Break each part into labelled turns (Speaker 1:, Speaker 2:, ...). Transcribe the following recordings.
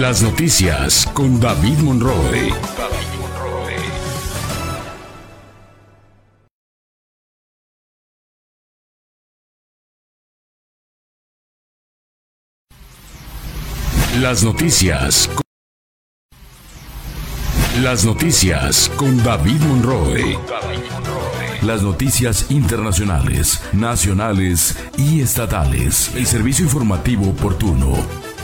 Speaker 1: Las noticias con David Monroe. Las noticias. Las noticias con David Monroe. Las noticias internacionales, nacionales y estatales. El servicio informativo oportuno,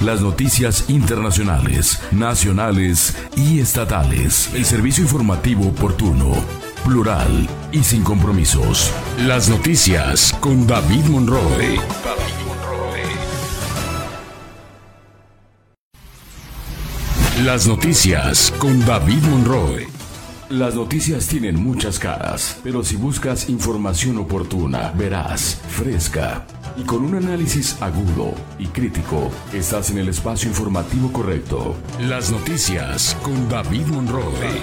Speaker 1: Las noticias internacionales, nacionales y estatales. El servicio informativo oportuno, plural y sin compromisos. Las noticias con David Monroe. Las noticias con David Monroe. Las noticias tienen muchas caras, pero si buscas información oportuna, veraz, fresca y con un análisis agudo y crítico, estás en el espacio informativo correcto. Las noticias con David Monroe.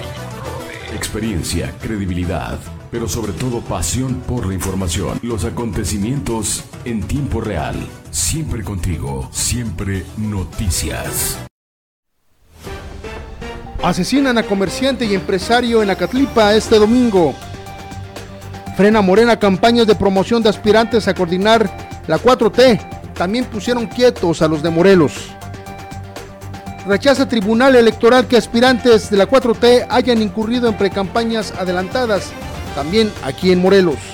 Speaker 1: Experiencia, credibilidad, pero sobre todo pasión por la información. Los acontecimientos en tiempo real, siempre contigo, siempre noticias.
Speaker 2: Asesinan a comerciante y empresario en Acatlipa este domingo. Frena Morena campañas de promoción de aspirantes a coordinar la 4T. También pusieron quietos a los de Morelos. Rechaza Tribunal Electoral que aspirantes de la 4T hayan incurrido en precampañas adelantadas, también aquí en Morelos.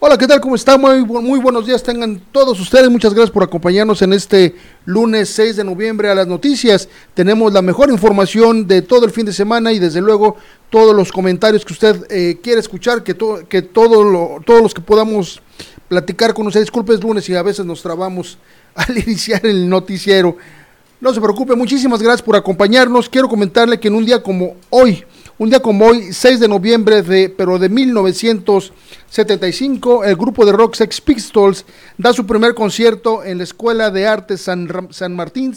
Speaker 2: Hola, ¿qué tal? ¿Cómo están? Muy, muy, buenos días tengan todos ustedes. Muchas gracias por acompañarnos en este lunes 6 de noviembre a las noticias. Tenemos la mejor información de todo el fin de semana y desde luego todos los comentarios que usted eh, quiere escuchar, que, que todo todos los que podamos platicar con usted. Disculpe, es lunes y a veces nos trabamos al iniciar el noticiero. No se preocupe, muchísimas gracias por acompañarnos. Quiero comentarle que en un día como hoy, un día como hoy, 6 de noviembre de, pero de 1975, el grupo de rock Sex Pistols da su primer concierto en la Escuela de Arte San, San Martín,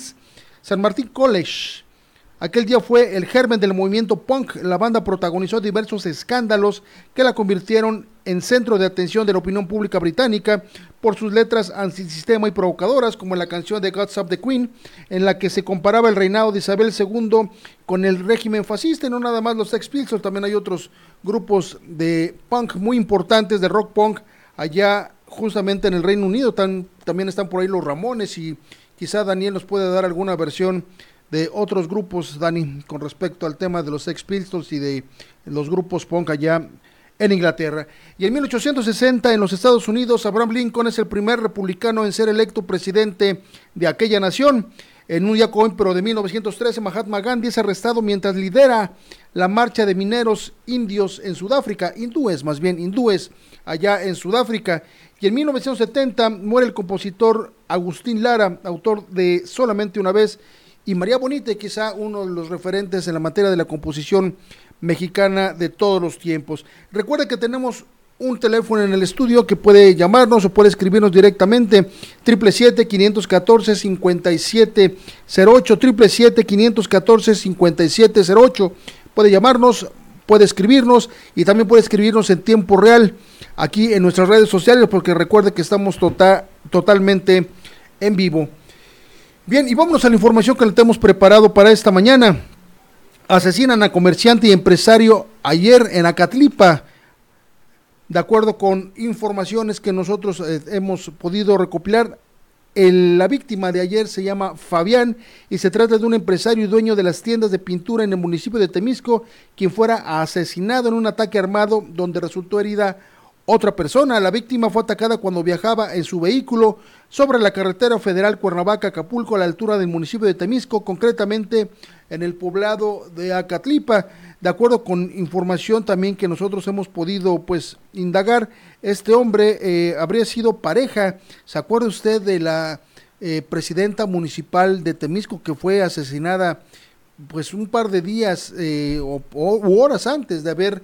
Speaker 2: San Martín College. Aquel día fue el germen del movimiento punk. La banda protagonizó diversos escándalos que la convirtieron en centro de atención de la opinión pública británica por sus letras antisistema y provocadoras, como la canción de God's Up the Queen, en la que se comparaba el reinado de Isabel II con el régimen fascista, y no nada más los Sex Pistols, también hay otros grupos de punk muy importantes, de rock punk, allá justamente en el Reino Unido, también están por ahí los Ramones, y quizá Daniel nos puede dar alguna versión de otros grupos, Dani, con respecto al tema de los Sex Pistols y de los grupos punk allá en Inglaterra. Y en 1860 en los Estados Unidos, Abraham Lincoln es el primer republicano en ser electo presidente de aquella nación. En un día como pero de 1913, Mahatma Gandhi es arrestado mientras lidera la marcha de mineros indios en Sudáfrica, hindúes más bien, hindúes allá en Sudáfrica. Y en 1970 muere el compositor Agustín Lara, autor de Solamente una vez, y María Bonita, quizá uno de los referentes en la materia de la composición mexicana de todos los tiempos. Recuerde que tenemos un teléfono en el estudio que puede llamarnos o puede escribirnos directamente 777-514-5708, 777-514-5708. Puede llamarnos, puede escribirnos y también puede escribirnos en tiempo real aquí en nuestras redes sociales porque recuerde que estamos tota-, totalmente en vivo. Bien, y vámonos a la información que le tenemos preparado para esta mañana. Asesinan a comerciante y empresario ayer en Acatlipa. De acuerdo con informaciones que nosotros eh, hemos podido recopilar, la víctima de ayer se llama Fabián y se trata de un empresario y dueño de las tiendas de pintura en el municipio de Temisco, quien fuera asesinado en un ataque armado donde resultó herida otra persona, la víctima fue atacada cuando viajaba en su vehículo sobre la carretera federal Cuernavaca-Acapulco a la altura del municipio de Temisco, concretamente en el poblado de Acatlipa. De acuerdo con información también que nosotros hemos podido pues indagar, este hombre eh, habría sido pareja, ¿se acuerda usted de la eh, presidenta municipal de Temisco que fue asesinada pues un par de días eh, o, o horas antes de haber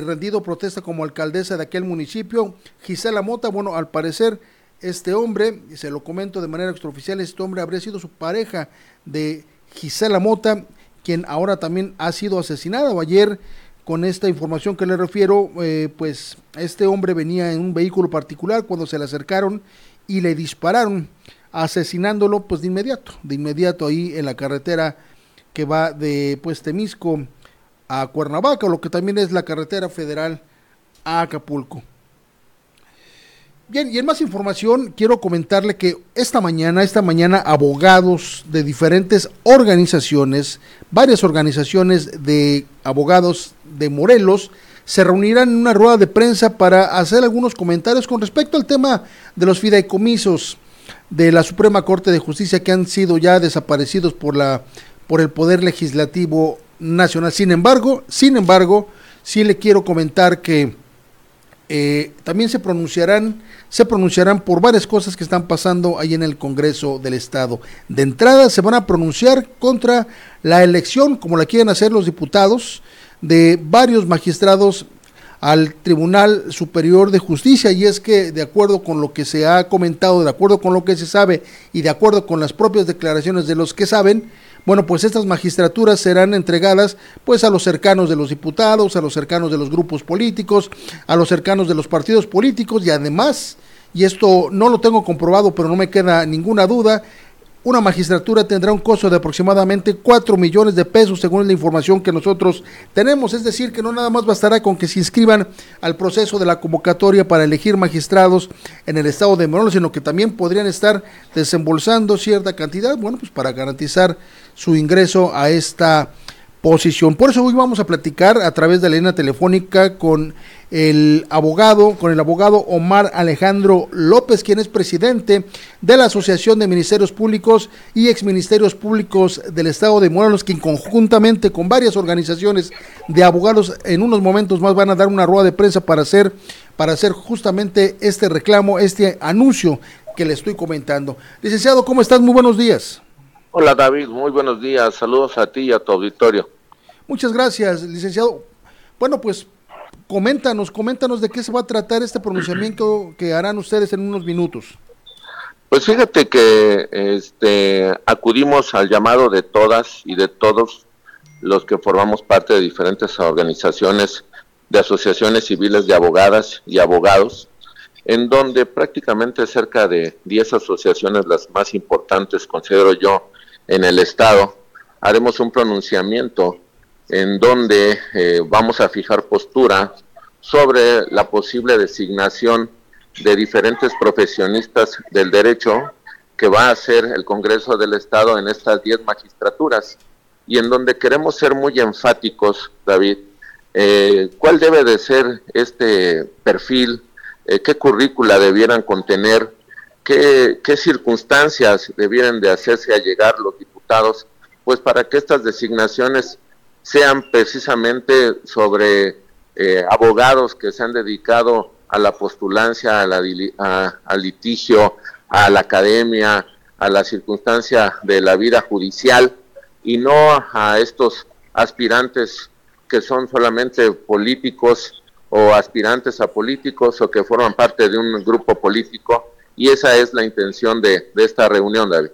Speaker 2: rendido protesta como alcaldesa de aquel municipio. Gisela Mota, bueno, al parecer este hombre, y se lo comento de manera extraoficial, este hombre habría sido su pareja de Gisela Mota, quien ahora también ha sido asesinado. Ayer, con esta información que le refiero, eh, pues este hombre venía en un vehículo particular cuando se le acercaron y le dispararon, asesinándolo pues de inmediato, de inmediato ahí en la carretera que va de pues Temisco a Cuernavaca, lo que también es la carretera federal a Acapulco. Bien, y en más información quiero comentarle que esta mañana, esta mañana, abogados de diferentes organizaciones, varias organizaciones de abogados de Morelos, se reunirán en una rueda de prensa para hacer algunos comentarios con respecto al tema de los fideicomisos de la Suprema Corte de Justicia que han sido ya desaparecidos por la por el poder legislativo nacional. Sin embargo, sin embargo, sí le quiero comentar que eh, también se pronunciarán, se pronunciarán por varias cosas que están pasando ahí en el Congreso del Estado. De entrada se van a pronunciar contra la elección, como la quieren hacer los diputados, de varios magistrados al Tribunal Superior de Justicia y es que de acuerdo con lo que se ha comentado, de acuerdo con lo que se sabe y de acuerdo con las propias declaraciones de los que saben, bueno, pues estas magistraturas serán entregadas pues a los cercanos de los diputados, a los cercanos de los grupos políticos, a los cercanos de los partidos políticos y además, y esto no lo tengo comprobado, pero no me queda ninguna duda, una magistratura tendrá un costo de aproximadamente 4 millones de pesos según la información que nosotros tenemos. Es decir, que no nada más bastará con que se inscriban al proceso de la convocatoria para elegir magistrados en el estado de Morelos, sino que también podrían estar desembolsando cierta cantidad, bueno, pues para garantizar su ingreso a esta posición. Por eso hoy vamos a platicar a través de la línea telefónica con el abogado, con el abogado Omar Alejandro López, quien es presidente de la Asociación de Ministerios Públicos y Exministerios Públicos del Estado de Morelos, quien conjuntamente con varias organizaciones de abogados en unos momentos más van a dar una rueda de prensa para hacer para hacer justamente este reclamo, este anuncio que le estoy comentando. Licenciado, ¿cómo estás? Muy buenos días.
Speaker 3: Hola David, muy buenos días. Saludos a ti y a tu auditorio.
Speaker 2: Muchas gracias, licenciado. Bueno, pues coméntanos, coméntanos de qué se va a tratar este pronunciamiento que harán ustedes en unos minutos.
Speaker 3: Pues fíjate que este acudimos al llamado de todas y de todos los que formamos parte de diferentes organizaciones de asociaciones civiles de abogadas y abogados, en donde prácticamente cerca de 10 asociaciones, las más importantes, considero yo, en el Estado, haremos un pronunciamiento en donde eh, vamos a fijar postura sobre la posible designación de diferentes profesionistas del derecho que va a hacer el Congreso del Estado en estas 10 magistraturas. Y en donde queremos ser muy enfáticos, David, eh, cuál debe de ser este perfil, eh, qué currícula debieran contener qué, circunstancias debieran de hacerse a llegar los diputados, pues para que estas designaciones sean precisamente sobre eh, abogados que se han dedicado a la postulancia, a la, al litigio, a la academia, a la circunstancia de la vida judicial y no a estos aspirantes que son solamente políticos o aspirantes a políticos o que forman parte de un grupo político y esa es la intención de, esta reunión, David.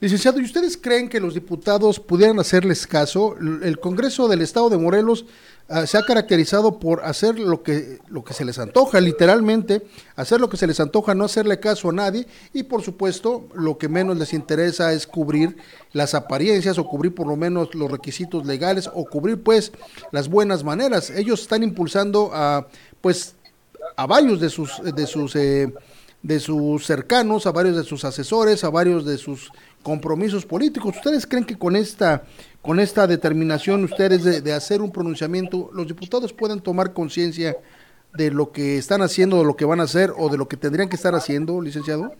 Speaker 2: Licenciado, ¿y ustedes creen que los diputados pudieran hacerles caso? El Congreso del Estado de Morelos ah, se ha caracterizado por hacer lo que, lo que se les antoja, literalmente, hacer lo que se les antoja, no hacerle caso a nadie y por supuesto lo que menos les interesa es cubrir las apariencias o cubrir por lo menos los requisitos legales o cubrir pues las buenas maneras. Ellos están impulsando a pues a varios de sus, de sus eh, de sus cercanos, a varios de sus asesores, a varios de sus compromisos políticos. ¿Ustedes creen que con esta, con esta determinación ustedes de, hacer un pronunciamiento, los diputados pueden tomar conciencia de lo que están haciendo, de lo que van a hacer o de lo que tendrían que estar haciendo, licenciado?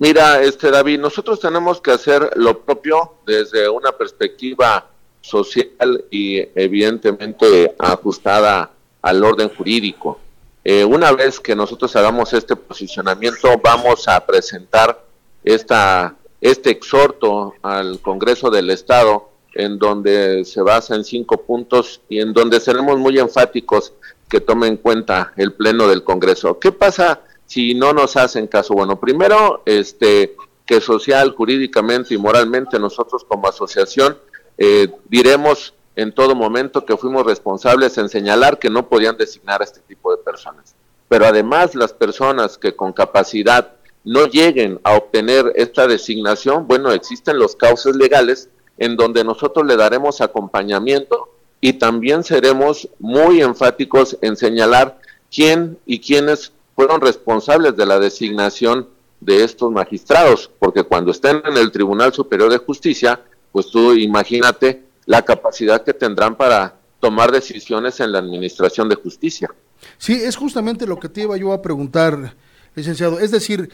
Speaker 3: Mira, este David, nosotros tenemos que hacer lo propio desde una perspectiva social y evidentemente ajustada al orden jurídico. Eh, una vez que nosotros hagamos este posicionamiento, vamos a presentar esta, este exhorto al Congreso del Estado, en donde se basa en cinco puntos y en donde seremos muy enfáticos que tome en cuenta el Pleno del Congreso. ¿Qué pasa si no nos hacen caso? Bueno, primero, este, que social, jurídicamente y moralmente nosotros como asociación eh, diremos en todo momento que fuimos responsables en señalar que no podían designar a este tipo de personas. Pero además las personas que con capacidad no lleguen a obtener esta designación, bueno, existen los cauces legales en donde nosotros le daremos acompañamiento y también seremos muy enfáticos en señalar quién y quiénes fueron responsables de la designación de estos magistrados, porque cuando estén en el Tribunal Superior de Justicia, pues tú imagínate la capacidad que tendrán para tomar decisiones en la administración de justicia.
Speaker 2: Sí, es justamente lo que te iba yo a preguntar, licenciado. Es decir,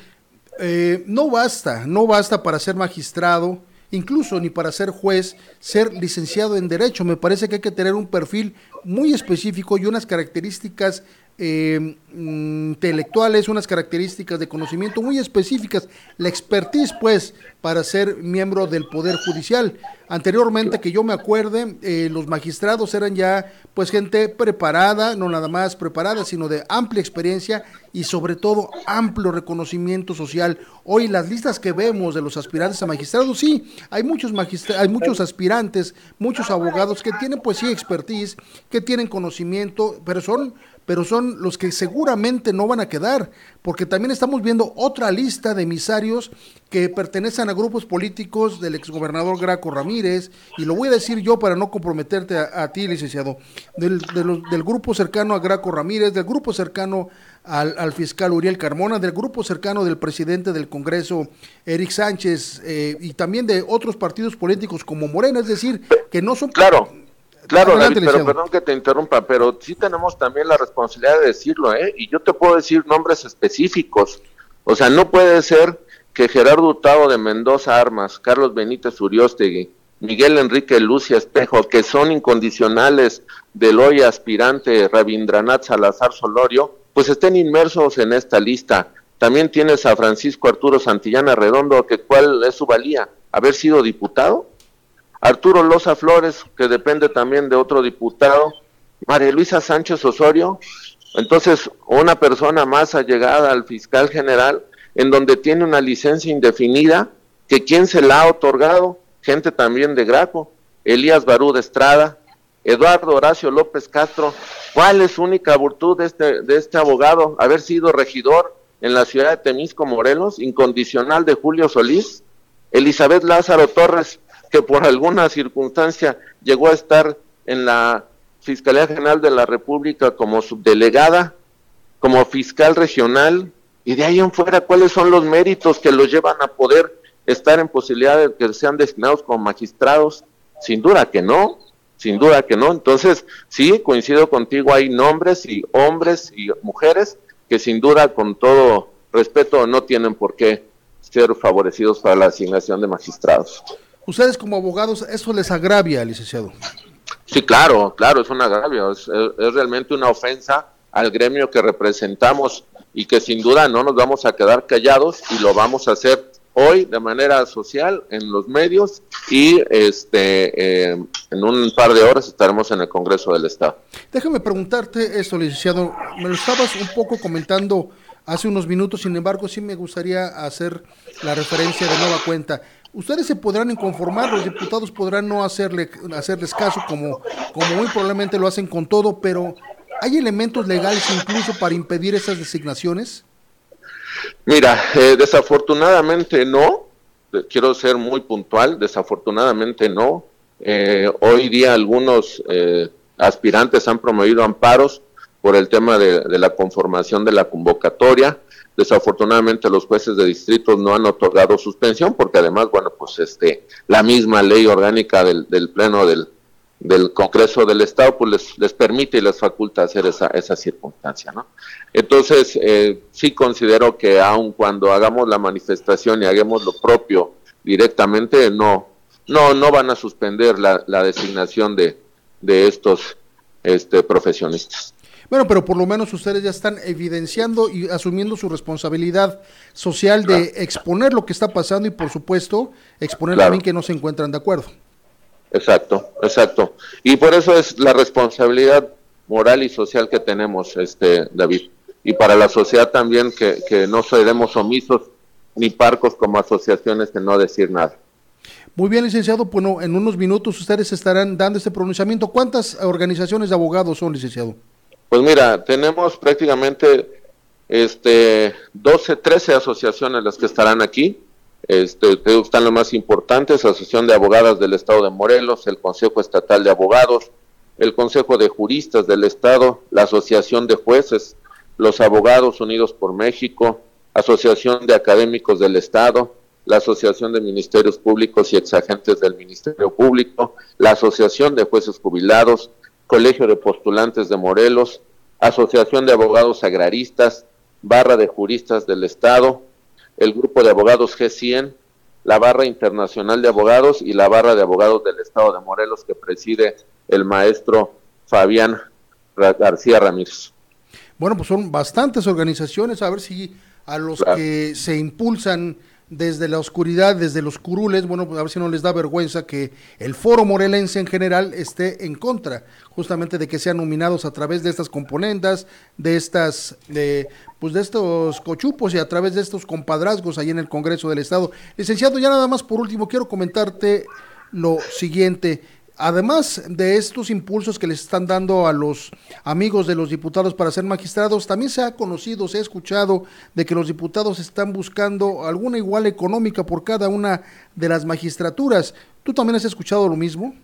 Speaker 2: eh, no basta, no basta para ser magistrado, incluso ni para ser juez, ser licenciado en Derecho. Me parece que hay que tener un perfil muy específico y unas características eh, intelectuales, unas características de conocimiento muy específicas, la expertise pues para ser miembro del Poder Judicial. Anteriormente, que yo me acuerde, eh, los magistrados eran ya pues gente preparada, no nada más preparada, sino de amplia experiencia y sobre todo amplio reconocimiento social. Hoy las listas que vemos de los aspirantes a magistrados, sí, hay muchos hay muchos aspirantes, muchos abogados que tienen pues sí expertise, que tienen conocimiento, pero son pero son los que seguramente no van a quedar, porque también estamos viendo otra lista de emisarios que pertenecen a grupos políticos del exgobernador Graco Ramírez, y lo voy a decir yo para no comprometerte a, ti, licenciado, del, del, grupo cercano a Graco Ramírez, del grupo cercano al, fiscal Uriel Carmona, del grupo cercano del presidente del Congreso, Eric Sánchez, eh, y también de otros partidos políticos como Morena, es decir, que no son...
Speaker 3: Claro Claro, David, pero perdón que te interrumpa, pero sí tenemos también la responsabilidad de decirlo, ¿eh? Y yo te puedo decir nombres específicos. O sea, no puede ser que Gerardo Hurtado de Mendoza Armas, Carlos Benítez Uriostegui, Miguel Enrique Lucia Espejo, que son incondicionales del hoy aspirante Rabindranath Salazar Solorio, pues estén inmersos en esta lista. También tienes a Francisco Arturo Santillana Redondo, que cuál es su valía, haber sido diputado Arturo Loza Flores, que depende también de otro diputado, María Luisa Sánchez Osorio, entonces una persona más allegada al fiscal general, en donde tiene una licencia indefinida, que quién se la ha otorgado, gente también de Graco, Elías Barú de Estrada, Eduardo Horacio López Castro, ¿cuál es su única virtud de este, de este abogado? Haber sido regidor en la ciudad de Temisco, Morelos, incondicional de Julio Solís, Elizabeth Lázaro Torres, que por alguna circunstancia llegó a estar en la Fiscalía General de la República como subdelegada, como fiscal regional, y de ahí en fuera, ¿cuáles son los méritos que los llevan a poder estar en posibilidad de que sean designados como magistrados? Sin duda que no, sin duda que no. Entonces, sí, coincido contigo, hay nombres y hombres y mujeres que sin duda, con todo respeto, no tienen por qué ser favorecidos para la asignación de magistrados.
Speaker 2: Ustedes como abogados, ¿eso les agravia, licenciado?
Speaker 3: Sí, claro, claro, es un agravio, es, realmente una ofensa al gremio que representamos y que sin duda no nos vamos a quedar callados y lo vamos a hacer hoy de manera social en los medios y este eh, en un par de horas estaremos en el Congreso del Estado.
Speaker 2: Déjame preguntarte esto, licenciado. Me lo estabas un poco comentando hace unos minutos, sin embargo, sí me gustaría hacer la referencia de nueva cuenta. Ustedes se podrán inconformar, los diputados podrán no hacerle, hacerles caso como, como muy probablemente lo hacen con todo, pero ¿hay elementos legales incluso para impedir esas designaciones?
Speaker 3: Mira, eh, desafortunadamente no, quiero ser muy puntual, desafortunadamente no. Eh, hoy día algunos eh, aspirantes han promovido amparos por el tema de, la conformación de la convocatoria. Desafortunadamente los jueces de distritos no han otorgado suspensión porque además, bueno, pues este la misma ley orgánica del Pleno del, del Congreso del Estado pues les, les permite y les faculta hacer esa, esa circunstancia, ¿no? Entonces, eh, sí considero que aun cuando hagamos la manifestación y hagamos lo propio directamente, no, no, no van a suspender la, la designación de, de estos este, profesionistas.
Speaker 2: Bueno, pero por lo menos ustedes ya están evidenciando y asumiendo su responsabilidad social de exponer lo que está pasando y por supuesto exponer también que no se encuentran de acuerdo.
Speaker 3: Exacto, exacto. Y por eso es la responsabilidad moral y social que tenemos, este David. Y para la sociedad también que, que no seremos omisos ni parcos como asociaciones de no decir nada.
Speaker 2: Muy bien, licenciado. Bueno, en unos minutos ustedes estarán dando este pronunciamiento. ¿Cuántas organizaciones de abogados son, licenciado?
Speaker 3: Pues mira, tenemos prácticamente este 12, 13 asociaciones las que estarán aquí. Este, están las más importantes, Asociación de Abogadas del Estado de Morelos, el Consejo Estatal de Abogados, el Consejo de Juristas del Estado, la Asociación de Jueces, los Abogados Unidos por México, Asociación de Académicos del Estado, la Asociación de Ministerios Públicos y Exagentes del Ministerio Público, la Asociación de Jueces Jubilados, Colegio de Postulantes de Morelos, Asociación de Abogados Agraristas, Barra de Juristas del Estado, el Grupo de Abogados G100, la Barra Internacional de Abogados y la Barra de Abogados del Estado de Morelos que preside el maestro Fabián García Ramírez.
Speaker 2: Bueno, pues son bastantes organizaciones, a ver si a los que se impulsan desde la oscuridad, desde los curules, bueno, pues a ver si no les da vergüenza que el foro morelense en general esté en contra justamente de que sean nominados a través de estas componendas, de estas, de, pues de estos cochupos y a través de estos compadrazgos ahí en el Congreso del Estado. Licenciado, ya nada más por último, quiero comentarte lo siguiente. Además de estos impulsos que les están dando a los amigos de los diputados para ser magistrados, también se ha conocido, se ha escuchado de que los diputados están buscando alguna igual económica por cada una de las magistraturas. ¿Tú también has escuchado lo mismo?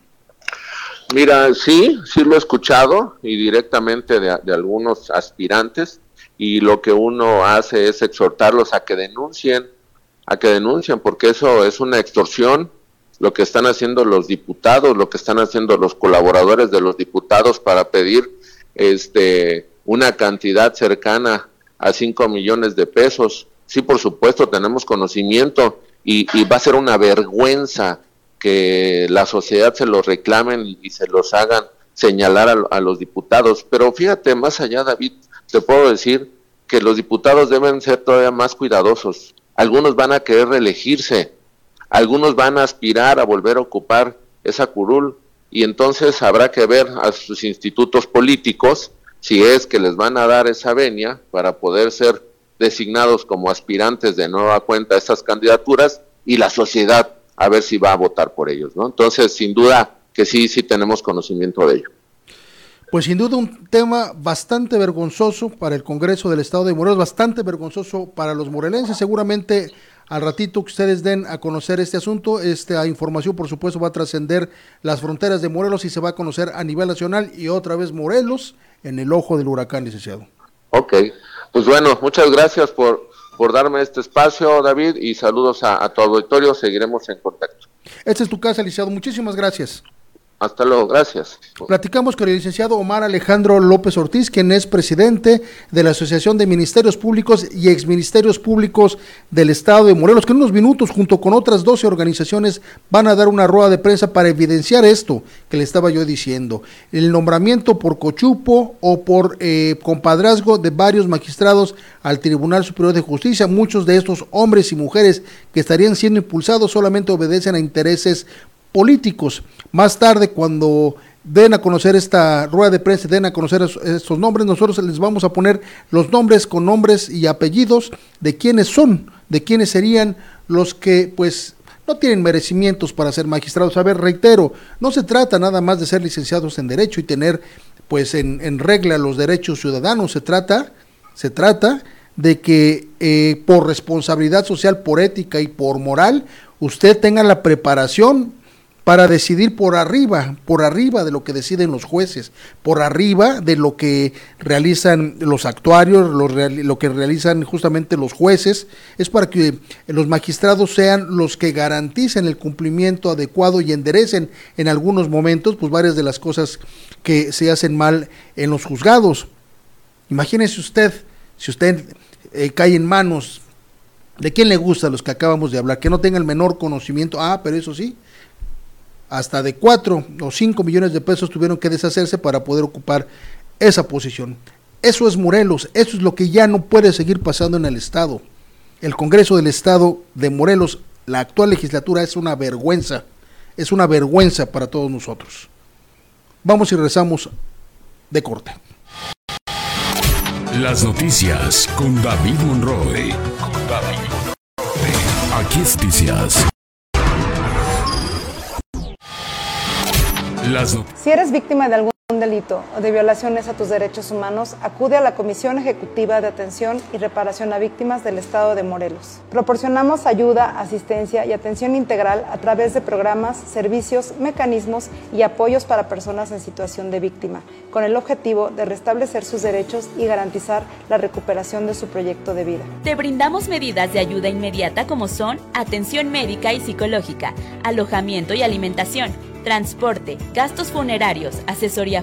Speaker 3: Mira, sí, sí lo he escuchado y directamente de, de algunos aspirantes y lo que uno hace es exhortarlos a que denuncien, a que denuncien, porque eso es una extorsión lo que están haciendo los diputados, lo que están haciendo los colaboradores de los diputados para pedir este una cantidad cercana a 5 millones de pesos. Sí, por supuesto, tenemos conocimiento y, va a ser una vergüenza que la sociedad se los reclamen y se los hagan señalar a, a los diputados. Pero fíjate, más allá, David, te puedo decir que los diputados deben ser todavía más cuidadosos. Algunos van a querer reelegirse, algunos van a aspirar a volver a ocupar esa curul y entonces habrá que ver a sus institutos políticos si es que les van a dar esa venia para poder ser designados como aspirantes de nueva cuenta a estas candidaturas y la sociedad a ver si va a votar por ellos, ¿no? Entonces, sin duda que sí, sí tenemos conocimiento de ello.
Speaker 2: Pues sin duda un tema bastante vergonzoso para el Congreso del Estado de Morelos, bastante vergonzoso para los morelenses. Seguramente al ratito que ustedes den a conocer este asunto, esta información por supuesto va a trascender las fronteras de Morelos y se va a conocer a nivel nacional y otra vez Morelos en el ojo del huracán, licenciado.
Speaker 3: Ok, pues bueno, muchas gracias por, por darme este espacio, David, y saludos a, a tu auditorio, seguiremos en contacto.
Speaker 2: Esta es tu casa, licenciado, muchísimas gracias.
Speaker 3: Hasta luego, gracias.
Speaker 2: Platicamos con el licenciado Omar Alejandro López Ortiz, quien es presidente de la Asociación de Ministerios Públicos y Exministerios Públicos del Estado de Morelos, que en unos minutos, junto con otras 12 organizaciones, van a dar una rueda de prensa para evidenciar esto que le estaba yo diciendo. El nombramiento por cochupo o por eh, compadrazgo de varios magistrados al Tribunal Superior de Justicia. Muchos de estos hombres y mujeres que estarían siendo impulsados solamente obedecen a intereses políticos. Más tarde, cuando den a conocer esta rueda de prensa, den a conocer estos nombres, nosotros les vamos a poner los nombres con nombres y apellidos de quiénes son, de quiénes serían los que pues no tienen merecimientos para ser magistrados. A ver, reitero, no se trata nada más de ser licenciados en derecho y tener pues en, regla los derechos ciudadanos, se trata, se trata de que eh, por responsabilidad social, por ética y por moral, usted tenga la preparación para decidir por arriba, por arriba de lo que deciden los jueces, por arriba de lo que realizan los actuarios, lo, que realizan justamente los jueces, es para que los magistrados sean los que garanticen el cumplimiento adecuado y enderecen en algunos momentos pues varias de las cosas que se hacen mal en los juzgados. Imagínese usted, si usted eh, cae en manos de quién le gusta los que acabamos de hablar, que no tenga el menor conocimiento, ah, pero eso sí, hasta de 4 o 5 millones de pesos tuvieron que deshacerse para poder ocupar esa posición. Eso es Morelos, eso es lo que ya no puede seguir pasando en el Estado. El Congreso del Estado de Morelos, la actual legislatura es una vergüenza, es una vergüenza para todos nosotros. Vamos y rezamos de corte.
Speaker 1: Las noticias con David Monroe. Aquí es noticias.
Speaker 4: Si eres víctima de algún delito o de violaciones a tus derechos humanos, acude a la Comisión Ejecutiva de Atención y Reparación a Víctimas del Estado de Morelos. Proporcionamos ayuda, asistencia y atención integral a través de programas, servicios, mecanismos y apoyos para personas en situación de víctima, con el objetivo de restablecer sus derechos y garantizar la recuperación de su proyecto de vida.
Speaker 5: Te brindamos medidas de ayuda inmediata como son atención médica y psicológica, alojamiento y alimentación transporte, gastos funerarios, asesoría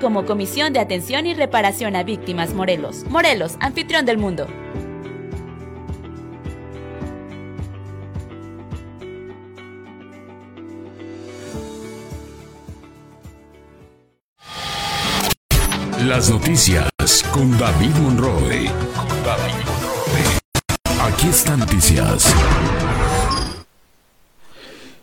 Speaker 5: como Comisión de Atención y Reparación a Víctimas Morelos. Morelos, anfitrión del mundo.
Speaker 1: Las noticias con David Monroe. Aquí están noticias.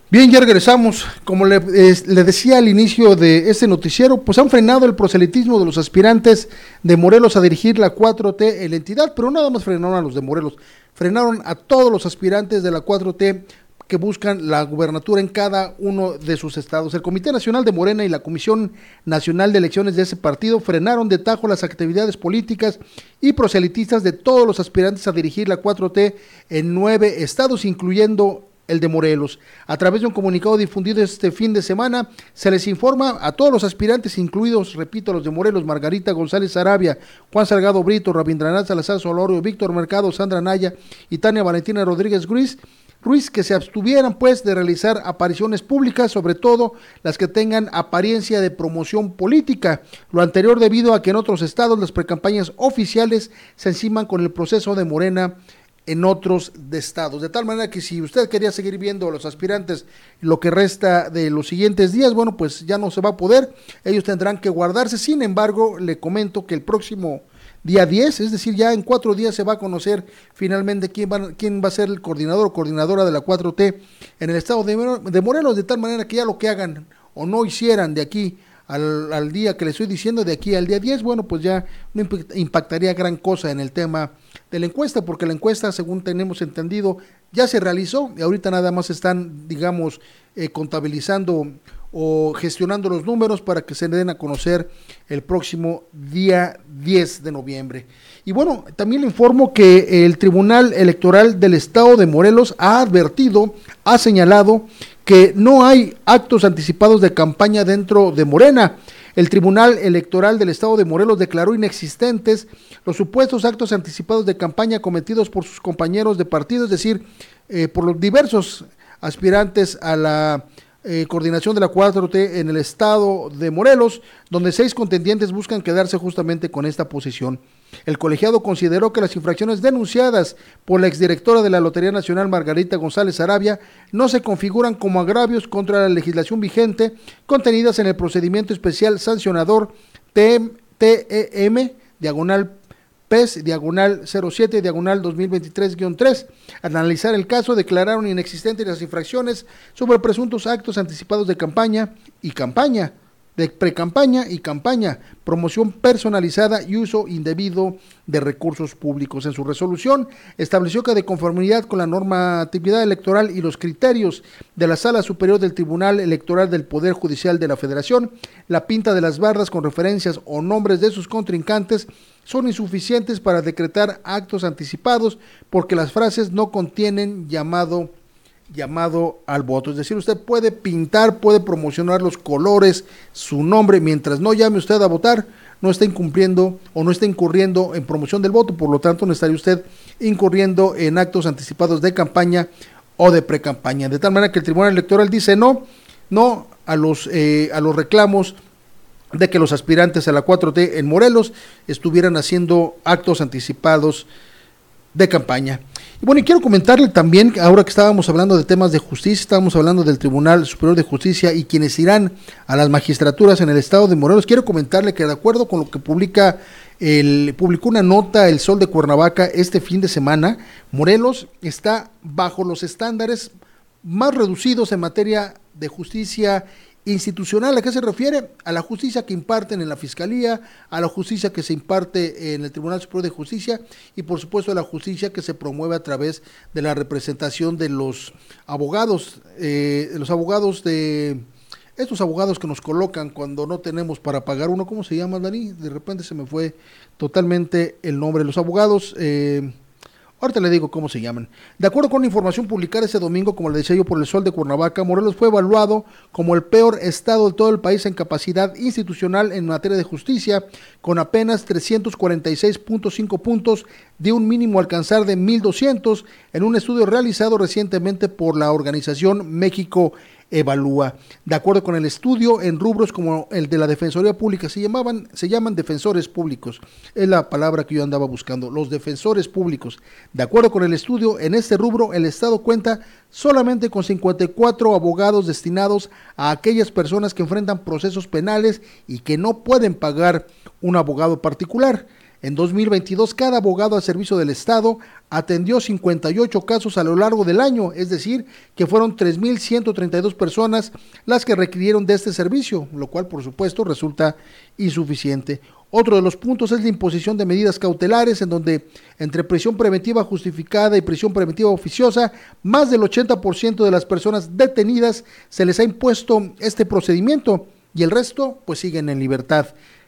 Speaker 2: Bien, ya regresamos. Como le, decía al inicio de este noticiero, pues han frenado el proselitismo de los aspirantes de Morelos a dirigir la 4T en la entidad, pero nada más frenaron a los de Morelos, frenaron a todos los aspirantes de la 4T que buscan la gubernatura en cada uno de sus estados. El Comité Nacional de Morena y la Comisión Nacional de Elecciones de ese partido frenaron de tajo las actividades políticas y proselitistas de todos los aspirantes a dirigir la 4T en nueve estados, incluyendo el de Morelos. A través de un comunicado difundido este fin de semana, se les informa a todos los aspirantes, incluidos, repito, los de Morelos, Margarita González Arabia, Juan Salgado Brito, Rabindranath Salazar Solorio, Víctor Mercado, Sandra Naya y Tania Valentina Rodríguez Ruiz, Ruiz que se abstuvieran pues de realizar apariciones públicas, sobre todo las que tengan apariencia de promoción política. Lo anterior debido a que en otros estados las precampañas oficiales se enciman con el proceso de Morena en otros estados. De tal manera que si usted quería seguir viendo a los aspirantes lo que resta de los siguientes días, bueno, pues ya no se va a poder. Ellos tendrán que guardarse. Sin embargo, le comento que el próximo día 10, es decir, ya en cuatro días se va a conocer finalmente quién va, quién va a ser el coordinador o coordinadora de la 4T en el estado de, Morelos, de tal manera que ya lo que hagan o no hicieran de aquí al, al, día que le estoy diciendo, de aquí al día 10, bueno, pues ya no impactaría gran cosa en el tema de la encuesta, porque la encuesta, según tenemos entendido, ya se realizó y ahorita nada más están, digamos, eh, contabilizando o gestionando los números para que se den a conocer el próximo día 10 de noviembre. Y bueno, también le informo que el Tribunal Electoral del Estado de Morelos ha advertido, ha señalado que no hay actos anticipados de campaña dentro de Morena. El Tribunal Electoral del Estado de Morelos declaró inexistentes los supuestos actos anticipados de campaña cometidos por sus compañeros de partido, es decir, eh, por los diversos aspirantes a la eh, coordinación de la 4T en el Estado de Morelos, donde seis contendientes buscan quedarse justamente con esta posición. El colegiado consideró que las infracciones denunciadas por la exdirectora de la Lotería Nacional Margarita González Arabia no se configuran como agravios contra la legislación vigente contenidas en el procedimiento especial sancionador TEM, TEM diagonal PES, diagonal 07, diagonal 2023-3. Al analizar el caso, declararon inexistentes las infracciones sobre presuntos actos anticipados de campaña y campaña de precampaña y campaña, promoción personalizada y uso indebido de recursos públicos. En su resolución estableció que de conformidad con la normatividad electoral y los criterios de la Sala Superior del Tribunal Electoral del Poder Judicial de la Federación, la pinta de las barras con referencias o nombres de sus contrincantes son insuficientes para decretar actos anticipados porque las frases no contienen llamado llamado al voto. Es decir, usted puede pintar, puede promocionar los colores, su nombre, mientras no llame usted a votar, no está incumpliendo o no está incurriendo en promoción del voto, por lo tanto no estaría usted incurriendo en actos anticipados de campaña o de precampaña. De tal manera que el Tribunal Electoral dice no, no a los, eh, a los reclamos de que los aspirantes a la 4T en Morelos estuvieran haciendo actos anticipados de campaña. Y bueno, y quiero comentarle también, ahora que estábamos hablando de temas de justicia, estábamos hablando del Tribunal Superior de Justicia y quienes irán a las magistraturas en el estado de Morelos, quiero comentarle que de acuerdo con lo que publica el, publicó una nota El Sol de Cuernavaca este fin de semana, Morelos está bajo los estándares más reducidos en materia de justicia institucional. ¿A qué se refiere? A la justicia que imparten en la Fiscalía, a la justicia que se imparte en el Tribunal Superior de Justicia y por supuesto a la justicia que se promueve a través de la representación de los abogados, eh, los abogados de estos abogados que nos colocan cuando no tenemos para pagar uno, ¿cómo se llama, Dani? De repente se me fue totalmente el nombre. Los abogados, eh, ahorita le digo cómo se llaman. De acuerdo con la información publicada ese domingo, como le decía yo por el Sol de Cuernavaca, Morelos fue evaluado como el peor estado de todo el país en capacidad institucional en materia de justicia, con apenas 346.5 puntos de un mínimo alcanzar de 1.200 en un estudio realizado recientemente por la organización México evalúa. De acuerdo con el estudio, en rubros como el de la Defensoría Pública se llamaban, se llaman defensores públicos. Es la palabra que yo andaba buscando, los defensores públicos. De acuerdo con el estudio, en este rubro el Estado cuenta solamente con 54 abogados destinados a aquellas personas que enfrentan procesos penales y que no pueden pagar un abogado particular. En 2022, cada abogado al servicio del Estado atendió 58 casos a lo largo del año, es decir, que fueron 3.132 personas las que requirieron de este servicio, lo cual por supuesto resulta insuficiente. Otro de los puntos es la imposición de medidas cautelares, en donde entre prisión preventiva justificada y prisión preventiva oficiosa, más del 80% de las personas detenidas se les ha impuesto este procedimiento y el resto pues siguen en libertad.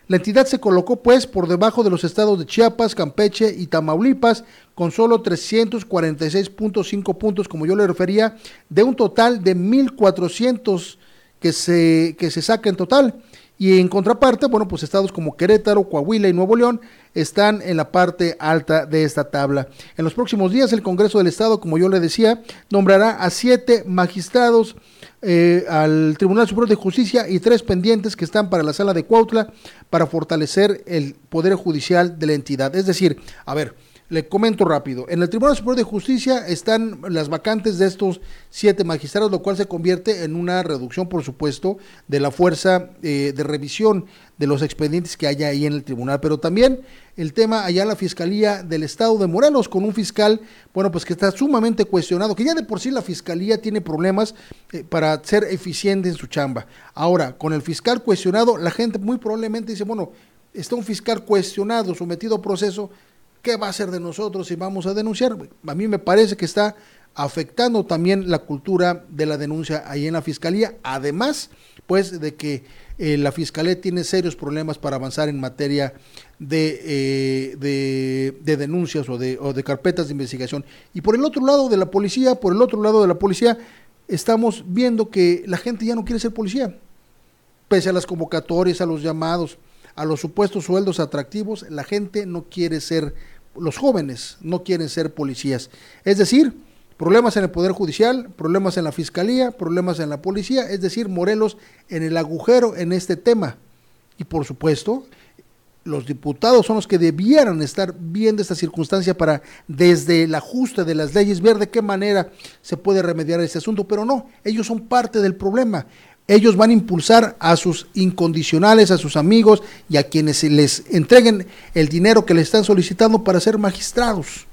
Speaker 2: La entidad se colocó pues por debajo de los estados de Chiapas, Campeche y Tamaulipas con solo 346.5 puntos, como yo le refería, de un total de 1.400 que se, que se saca en total. Y en contraparte, bueno, pues estados como Querétaro, Coahuila y Nuevo León están en la parte alta de esta tabla. En los próximos días, el Congreso del Estado, como yo le decía, nombrará a siete magistrados eh, al Tribunal Superior de Justicia y tres pendientes que están para la sala de Cuautla para fortalecer el poder judicial de la entidad. Es decir, a ver, le comento rápido. En el Tribunal Superior de Justicia están las vacantes de estos siete magistrados, lo cual se convierte en una reducción, por supuesto, de la fuerza eh, de revisión de los expedientes que haya ahí en el tribunal. Pero también el tema allá la Fiscalía del Estado de Morelos, con un fiscal, bueno, pues que está sumamente cuestionado, que ya de por sí la Fiscalía tiene problemas eh, para ser eficiente en su chamba. Ahora, con el fiscal cuestionado, la gente muy probablemente dice, bueno, está un fiscal cuestionado, sometido a proceso, ¿Qué va a hacer de nosotros si vamos a denunciar? A mí me parece que está afectando también la cultura de la denuncia ahí en la fiscalía, además, pues, de que eh, la fiscalía tiene serios problemas para avanzar en materia de, eh, de, denuncias o de, o de carpetas de investigación. Y por el otro lado de la policía, por el otro lado de la policía, estamos viendo que la gente ya no quiere ser policía, pese a las convocatorias, a los llamados a los supuestos sueldos atractivos, la gente no quiere ser, los jóvenes no quieren ser policías. Es decir, problemas en el Poder Judicial, problemas en la Fiscalía, problemas en la Policía, es decir, Morelos en el agujero en este tema. Y por supuesto, los diputados son los que debieran estar viendo esta circunstancia para, desde el ajuste de las leyes, ver de qué manera se puede remediar este asunto, pero no, ellos son parte del problema ellos van a impulsar a sus incondicionales, a sus amigos y a quienes les entreguen el dinero que les están solicitando para ser magistrados.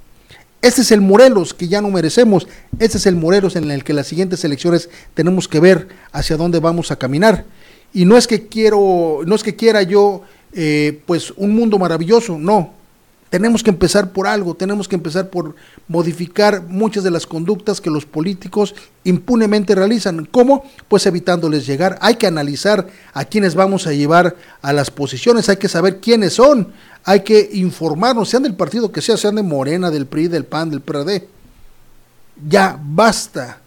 Speaker 2: Este es el Morelos que ya no merecemos, este es el Morelos en el que las siguientes elecciones tenemos que ver hacia dónde vamos a caminar. Y no es que quiero, no es que quiera yo eh, pues un mundo maravilloso, no, tenemos que empezar por algo, tenemos que empezar por modificar muchas de las conductas que los políticos impunemente realizan. ¿Cómo? Pues evitándoles llegar. Hay que analizar a quiénes vamos a llevar a las posiciones, hay que saber quiénes son, hay que informarnos, sean del partido que sea, sean de Morena, del PRI, del PAN, del PRD. Ya basta,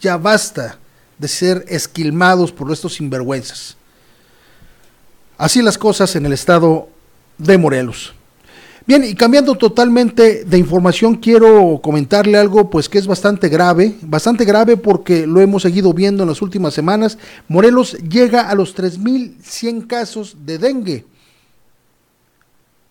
Speaker 2: ya basta de ser esquilmados por estos sinvergüenzas. Así las cosas en el estado de Morelos. Bien, y cambiando totalmente de información, quiero comentarle algo pues que es bastante grave, bastante grave porque lo hemos seguido viendo en las últimas semanas. Morelos llega a los 3.100 casos de dengue.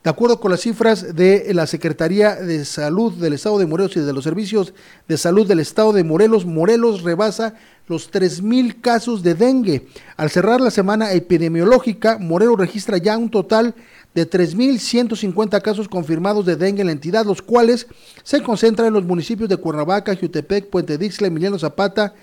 Speaker 2: De acuerdo con las cifras de la Secretaría de Salud del Estado de Morelos y de los Servicios de Salud del Estado de Morelos, Morelos rebasa los 3.000 casos de dengue. Al cerrar la semana epidemiológica, Morelos registra ya un total de 3.150 casos confirmados de dengue en la entidad, los cuales se concentran en los municipios de Cuernavaca, Jutepec, Puente Dixla, Emiliano Zapata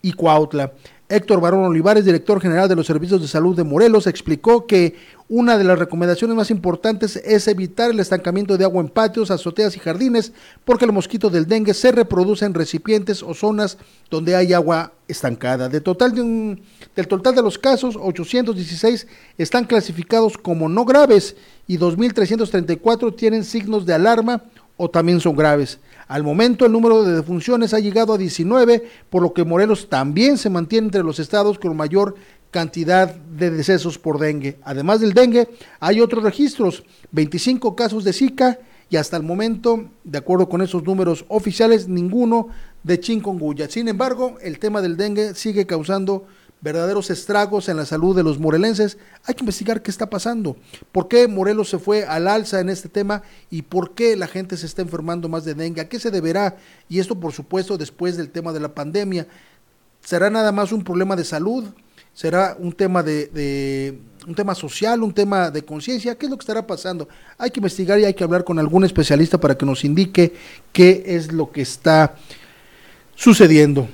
Speaker 2: y Cuautla. Héctor Barón Olivares, director general de los Servicios de Salud de Morelos, explicó que una de las recomendaciones más importantes es evitar el estancamiento de agua en patios, azoteas y jardines, porque el mosquito del dengue se reproduce en recipientes o zonas donde hay agua estancada. Del total de los casos, 816 están clasificados como no graves y 2.334 tienen signos de alarma o también son graves. Al momento el número de defunciones ha llegado a 19, por lo que Morelos también se mantiene entre los estados con mayor cantidad de decesos por dengue. Además del dengue, hay otros registros, 25 casos de Zika y hasta el momento, de acuerdo con esos números oficiales, ninguno de chikungunya. Sin embargo, el tema del dengue sigue causando verdaderos estragos en la salud de los morelenses. Hay que investigar qué está pasando, por qué Morelos se fue al alza en este tema y por qué la gente se está enfermando más de dengue, a qué se deberá. Y esto, por supuesto, después del tema de la pandemia. ¿Será nada más un problema de salud? será un tema de, un tema social, un tema de conciencia, ¿qué es lo que estará pasando? Hay que investigar y hay que hablar con algún especialista para que nos indique qué es lo que está sucediendo.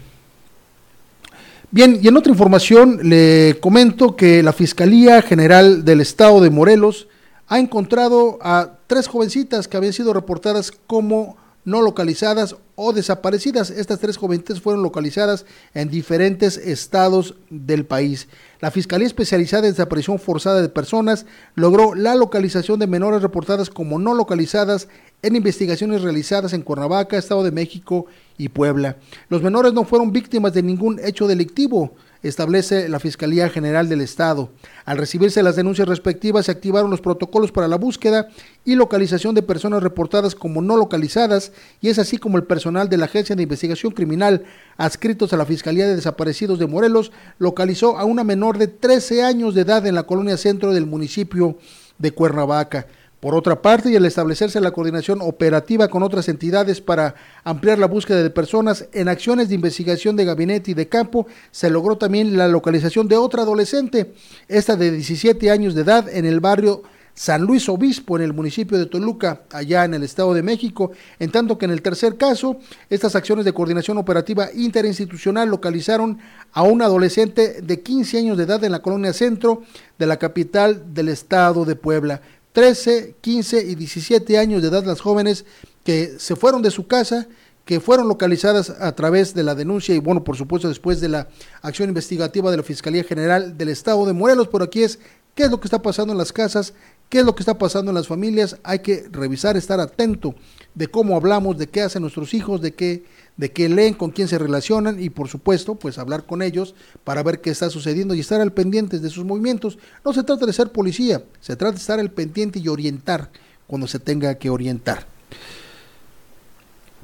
Speaker 2: Bien, y en otra información le comento que la Fiscalía General del Estado de Morelos ha encontrado a tres jovencitas que habían sido reportadas como no localizadas o desaparecidas. Estas tres jovencitas fueron localizadas en diferentes estados del país. La Fiscalía Especializada en Desaparición Forzada de Personas logró la localización de menores reportadas como no localizadas en investigaciones realizadas en Cuernavaca, Estado de México y Puebla. Los menores no fueron víctimas de ningún hecho delictivo establece la Fiscalía General del Estado. Al recibirse las denuncias respectivas, se activaron los protocolos para la búsqueda y localización de personas reportadas como no localizadas, y es así como el personal de la Agencia de Investigación Criminal, adscritos a la Fiscalía de Desaparecidos de Morelos, localizó a una menor de 13 años de edad en la colonia centro del municipio de Cuernavaca. Por otra parte, y al establecerse la coordinación operativa con otras entidades para ampliar la búsqueda de personas en acciones de investigación de gabinete y de campo, se logró también la localización de otra adolescente, esta de 17 años de edad, en el barrio San Luis Obispo, en el municipio de Toluca, allá en el Estado de México, en tanto que en el tercer caso, estas acciones de coordinación operativa interinstitucional localizaron a un adolescente de 15 años de edad en la colonia centro de la capital del Estado de Puebla. 13, 15 y 17 años de edad las jóvenes que se fueron de su casa, que fueron localizadas a través de la denuncia y bueno, por supuesto después de la acción investigativa de la Fiscalía General del Estado de Morelos. Por aquí es qué es lo que está pasando en las casas, qué es lo que está pasando en las familias. Hay que revisar, estar atento de cómo hablamos, de qué hacen nuestros hijos, de qué de qué leen, con quién se relacionan y por supuesto, pues hablar con ellos para ver qué está sucediendo y estar al pendiente de sus movimientos. No se trata de ser policía, se trata de estar al pendiente y orientar cuando se tenga que orientar.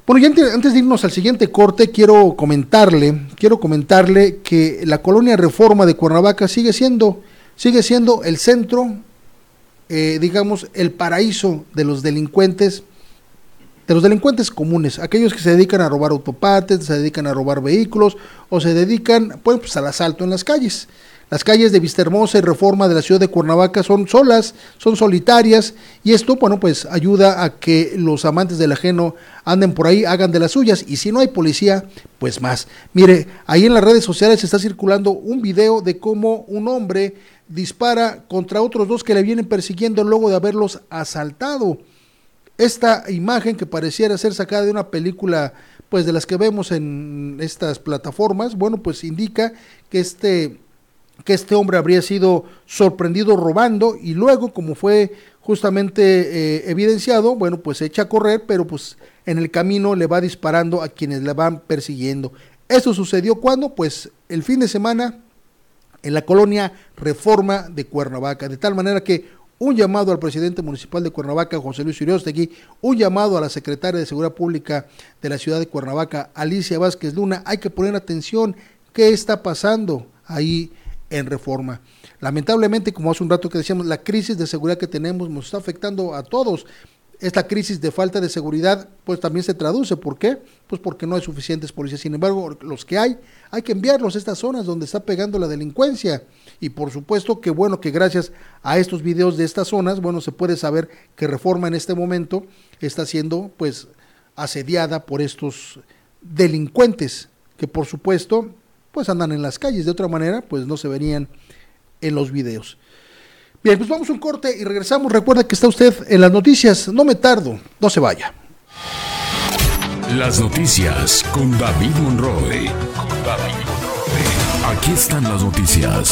Speaker 2: Bueno, y antes de irnos al siguiente corte, quiero comentarle, quiero comentarle que la colonia Reforma de Cuernavaca sigue siendo, sigue siendo el centro, eh, digamos, el paraíso de los delincuentes de los delincuentes comunes, aquellos que se dedican a robar autopartes, se dedican a robar vehículos o se dedican pues, al asalto en las calles. Las calles de Vistahermosa y Reforma de la ciudad de Cuernavaca son solas, son solitarias y esto, bueno, pues ayuda a que los amantes del ajeno anden por ahí, hagan de las suyas y si no hay policía, pues más. Mire, ahí en las redes sociales está circulando un video de cómo un hombre dispara contra otros dos que le vienen persiguiendo luego de haberlos asaltado. Esta imagen que pareciera ser sacada de una película, pues de las que vemos en estas plataformas, bueno, pues indica que este que este hombre habría sido sorprendido robando y luego, como fue justamente eh, evidenciado, bueno, pues se echa a correr, pero pues en el camino le va disparando a quienes le van persiguiendo. Esto sucedió cuando, pues el fin de semana en la colonia Reforma de Cuernavaca, de tal manera que un llamado al presidente municipal de Cuernavaca, José Luis Uriostegui, un llamado a la secretaria de Seguridad Pública de la ciudad de Cuernavaca, Alicia Vázquez Luna, hay que poner atención. Qué está pasando ahí en reforma. Lamentablemente, como hace un rato que decíamos, la crisis de seguridad que tenemos nos está afectando a todos esta crisis de falta de seguridad pues también se traduce. ¿Por qué? Pues porque no hay suficientes policías. Sin embargo, los que hay, hay que enviarlos a estas zonas donde está pegando la delincuencia. Y por supuesto que bueno que gracias a estos videos de estas zonas, bueno, se puede saber que Reforma en este momento está siendo pues asediada por estos delincuentes que por supuesto pues andan en las calles. De otra manera, pues no se verían en los videos. Bien, pues vamos a un corte y regresamos. Recuerda que está usted en las noticias. No me tardo, no se vaya.
Speaker 1: Las noticias con David Monroe. Aquí están las noticias.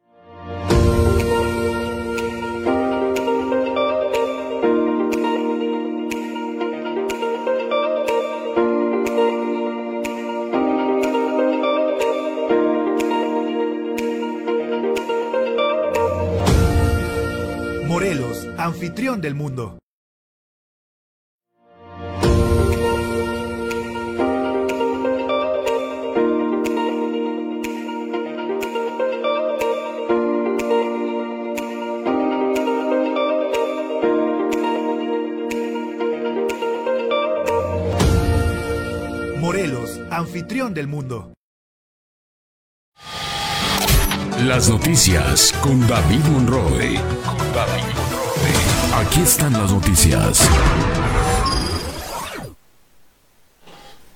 Speaker 6: Morelos, anfitrión del mundo. Del mundo.
Speaker 1: Las noticias con David Monroe. Con David Monroe. Aquí están las noticias.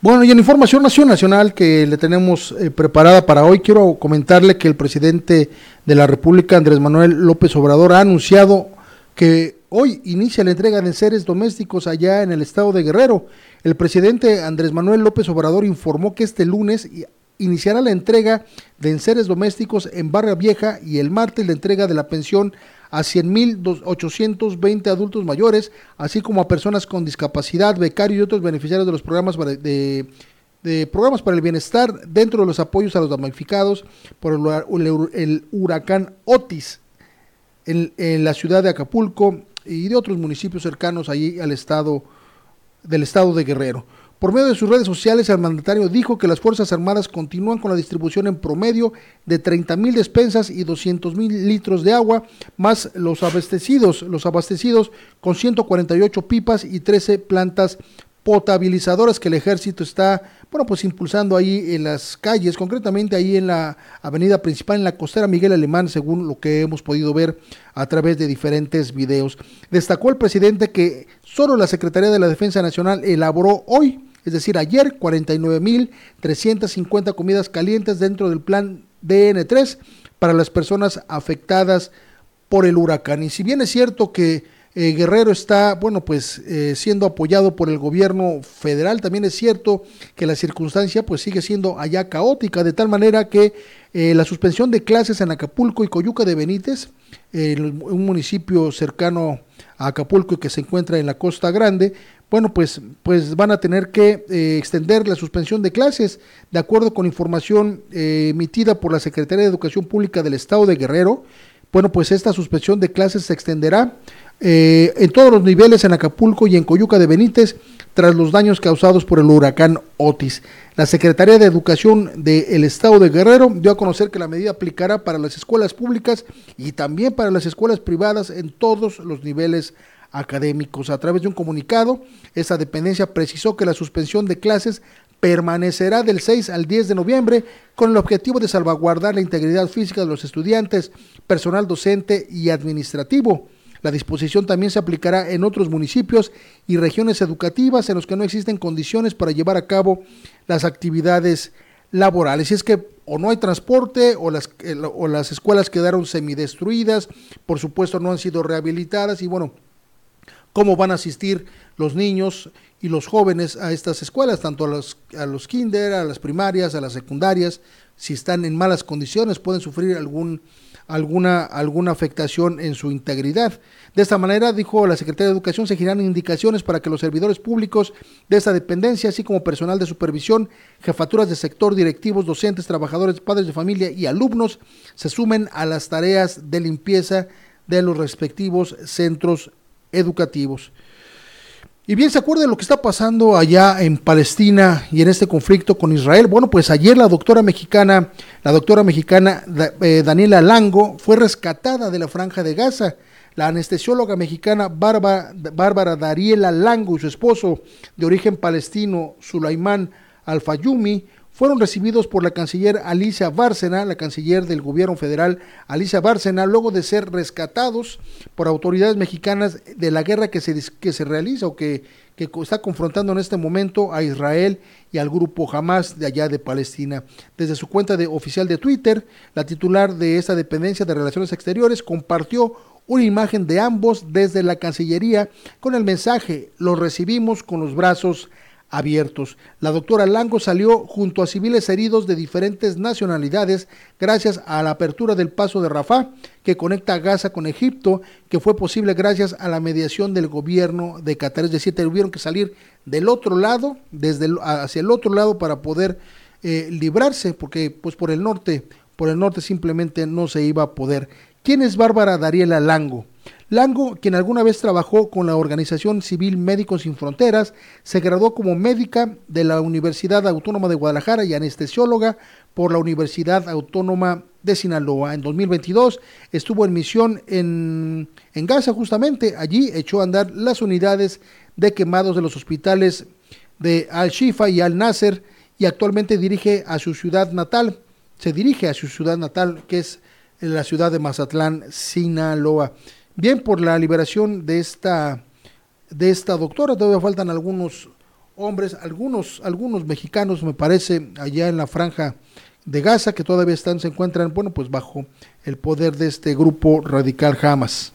Speaker 2: Bueno, y en información nacional que le tenemos eh, preparada para hoy, quiero comentarle que el presidente de la República, Andrés Manuel López Obrador, ha anunciado que hoy inicia la entrega de seres domésticos allá en el estado de Guerrero. El presidente Andrés Manuel López Obrador informó que este lunes iniciará la entrega de enseres domésticos en Barra Vieja y el martes la entrega de la pensión a 100.820 adultos mayores, así como a personas con discapacidad, becarios y otros beneficiarios de los programas para, de, de programas para el bienestar dentro de los apoyos a los damnificados por el, huracán Otis en, la ciudad de Acapulco y de otros municipios cercanos allí al estado del estado de Guerrero. Por medio de sus redes sociales, el mandatario dijo que las Fuerzas Armadas continúan con la distribución en promedio de 30 mil despensas y 200 mil litros de agua, más los abastecidos, los abastecidos con 148 pipas y 13 plantas potabilizadoras que el ejército está, bueno, pues impulsando ahí en las calles, concretamente ahí en la avenida principal, en la costera Miguel Alemán, según lo que hemos podido ver a través de diferentes videos. Destacó el presidente que solo la Secretaría de la Defensa Nacional elaboró hoy es decir, ayer 49.350 comidas calientes dentro del plan DN3 para las personas afectadas por el huracán. Y si bien es cierto que eh, Guerrero está, bueno, pues eh, siendo apoyado por el gobierno federal, también es cierto que la circunstancia pues sigue siendo allá caótica, de tal manera que eh, la suspensión de clases en Acapulco y Coyuca de Benítez, un municipio cercano a Acapulco y que se encuentra en la Costa Grande, bueno, pues, pues van a tener que eh, extender la suspensión de clases, de acuerdo con información emitida por la Secretaría de Educación Pública del Estado de Guerrero. Bueno, pues esta suspensión de clases se extenderá eh, en todos los niveles en Acapulco y en Coyuca de Benítez tras los daños causados por el huracán Otis. La Secretaría de Educación del Estado de Guerrero dio a conocer que la medida aplicará para las escuelas públicas y también para las escuelas privadas en todos los niveles académicos. A través de un comunicado, esta dependencia precisó que la suspensión de clases permanecerá del 6 al 10 de noviembre con el objetivo de salvaguardar la integridad física de los estudiantes, personal docente y administrativo. La disposición también se aplicará en otros municipios y regiones educativas en los que no existen condiciones para llevar a cabo las actividades laborales. Si es que o no hay transporte o las, eh, o las escuelas quedaron semidestruidas, por supuesto no han sido rehabilitadas y bueno, cómo van a asistir los niños y los jóvenes a estas escuelas, tanto a los, a los kinder, a las primarias, a las secundarias, si están en malas condiciones, pueden sufrir algún, alguna, alguna afectación en su integridad. De esta manera, dijo la Secretaría de Educación, se giran indicaciones para que los servidores públicos de esta dependencia, así como personal de supervisión, jefaturas de sector, directivos, docentes, trabajadores, padres de familia y alumnos, se sumen a las tareas de limpieza de los respectivos centros educativos. Y bien, ¿se acuerda de lo que está pasando allá en Palestina y en este conflicto con Israel? Bueno, pues ayer la doctora mexicana, la doctora mexicana eh, Daniela Lango, fue rescatada de la franja de Gaza. La anestesióloga mexicana Bárbara, Bárbara Dariela Lango y su esposo de origen palestino, Sulaimán Alfayumi, fueron recibidos por la canciller Alicia Bárcena, la canciller del gobierno federal Alicia Bárcena, luego de ser rescatados por autoridades mexicanas de la guerra que se, que se realiza o que, que está confrontando en este momento a Israel y al grupo Hamas de allá de Palestina. Desde su cuenta de oficial de Twitter, la titular de esta dependencia de Relaciones Exteriores compartió una imagen de ambos desde la Cancillería con el mensaje, los recibimos con los brazos abiertos. La doctora Lango salió junto a civiles heridos de diferentes nacionalidades gracias a la apertura del paso de Rafah que conecta Gaza con Egipto, que fue posible gracias a la mediación del gobierno de Qatar. Es decir, tuvieron que salir del otro lado, desde hacia el otro lado para poder eh, librarse, porque pues por el norte, por el norte simplemente no se iba a poder. ¿Quién es Bárbara Dariela Lango? Lango, quien alguna vez trabajó con la Organización Civil Médicos Sin Fronteras, se graduó como médica de la Universidad Autónoma de Guadalajara y anestesióloga por la Universidad Autónoma de Sinaloa. En 2022 estuvo en misión en, Gaza justamente. Allí echó a andar las unidades de quemados de los hospitales de Al-Shifa y Al-Nasser y actualmente dirige a su ciudad natal. Se dirige a su ciudad natal, que es la ciudad de Mazatlán, Sinaloa. Bien, por la liberación de esta, de esta doctora, todavía faltan algunos hombres, algunos, algunos mexicanos, me parece, allá en la franja de Gaza, que todavía están, se encuentran, bueno, pues bajo el poder de este grupo radical Hamas.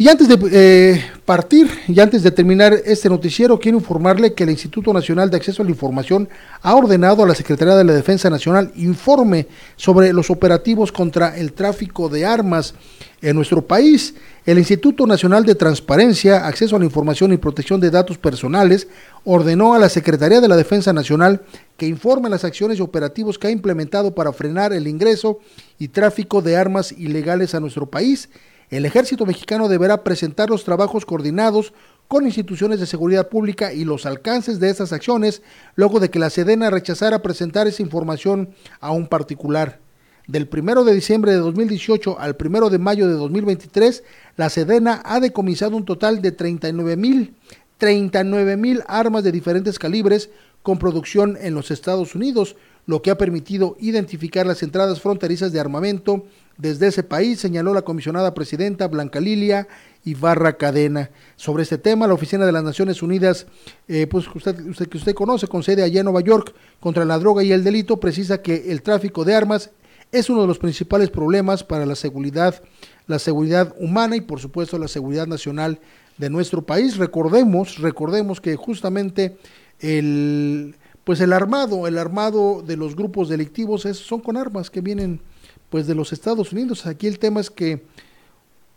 Speaker 2: Y antes de eh, partir y antes de terminar este noticiero, quiero informarle que el Instituto Nacional de Acceso a la Información ha ordenado a la Secretaría de la Defensa Nacional informe sobre los operativos contra el tráfico de armas en nuestro país. El Instituto Nacional de Transparencia, Acceso a la Información y Protección de Datos Personales ordenó a la Secretaría de la Defensa Nacional que informe las acciones y operativos que ha implementado para frenar el ingreso y tráfico de armas ilegales a nuestro país el ejército mexicano deberá presentar los trabajos coordinados con instituciones de seguridad pública y los alcances de estas acciones, luego de que la Sedena rechazara presentar esa información a un particular. Del 1 de diciembre de 2018 al 1 de mayo de 2023, la Sedena ha decomisado un total de 39 mil 39 mil armas de diferentes calibres con producción en los Estados Unidos, lo que ha permitido identificar las entradas fronterizas de armamento desde ese país, señaló la comisionada presidenta Blanca Lilia Ibarra Cadena. Sobre este tema, la Oficina de las Naciones Unidas, eh, pues usted, usted, que usted conoce, con sede allá en Nueva York, contra la droga y el delito, precisa que el tráfico de armas es uno de los principales problemas para la seguridad, la seguridad humana y por supuesto la seguridad nacional de nuestro país. Recordemos, recordemos que justamente el pues el armado, el armado de los grupos delictivos es, son con armas que vienen pues de los Estados Unidos. Aquí el tema es que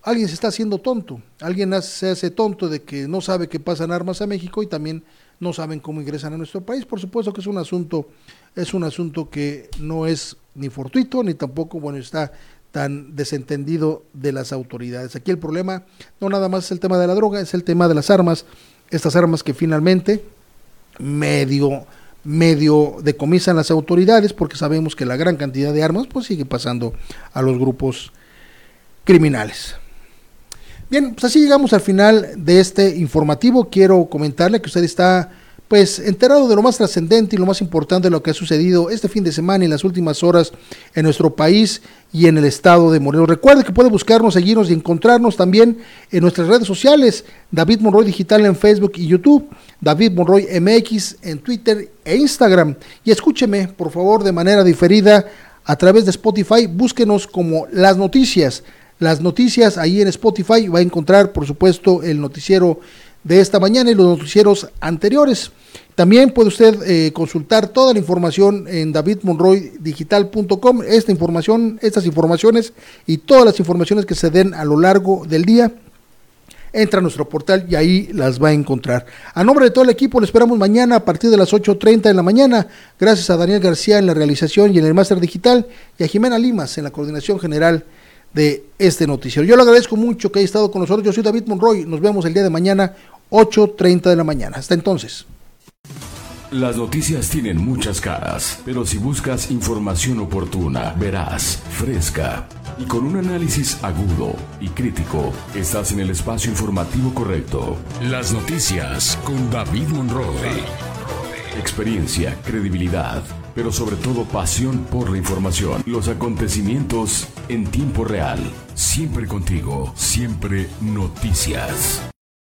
Speaker 2: alguien se está haciendo tonto, alguien se hace tonto de que no sabe que pasan armas a México y también no saben cómo ingresan a nuestro país. Por supuesto que es un asunto, es un asunto que no es ni fortuito ni tampoco bueno está tan desentendido de las autoridades. Aquí el problema no nada más es el tema de la droga, es el tema de las armas, estas armas que finalmente medio medio decomisan las autoridades porque sabemos que la gran cantidad de armas pues sigue pasando a los grupos criminales. Bien, pues así llegamos al final de este informativo. Quiero comentarle que usted está pues enterado de lo más trascendente y lo más importante de lo que ha sucedido este fin de semana y en las últimas horas en nuestro país y en el estado de Morelos. Recuerde que puede buscarnos, seguirnos y encontrarnos también en nuestras redes sociales, David Monroy Digital en Facebook y YouTube, David Monroy MX en Twitter e Instagram. Y escúcheme, por favor, de manera diferida a través de Spotify, búsquenos como Las Noticias. Las noticias ahí en Spotify va a encontrar, por supuesto, el noticiero de esta mañana y los noticieros anteriores. También puede usted eh, consultar toda la información en davidmonroydigital.com. Esta información, estas informaciones y todas las informaciones que se den a lo largo del día, entra a nuestro portal y ahí las va a encontrar. A nombre de todo el equipo, le esperamos mañana a partir de las 8.30 de la mañana. Gracias a Daniel García en la realización y en el máster digital y a Jimena Limas en la coordinación general de este noticiero. Yo le agradezco mucho que haya estado con nosotros. Yo soy David Monroy. Nos vemos el día de mañana, 8.30 de la mañana. Hasta entonces.
Speaker 1: Las noticias tienen muchas caras, pero si buscas información oportuna, verás, fresca y con un análisis agudo y crítico, estás en el espacio informativo correcto. Las noticias con David Monroe. experiencia, credibilidad, pero sobre todo pasión por la información, los acontecimientos en tiempo real. Siempre contigo, siempre noticias.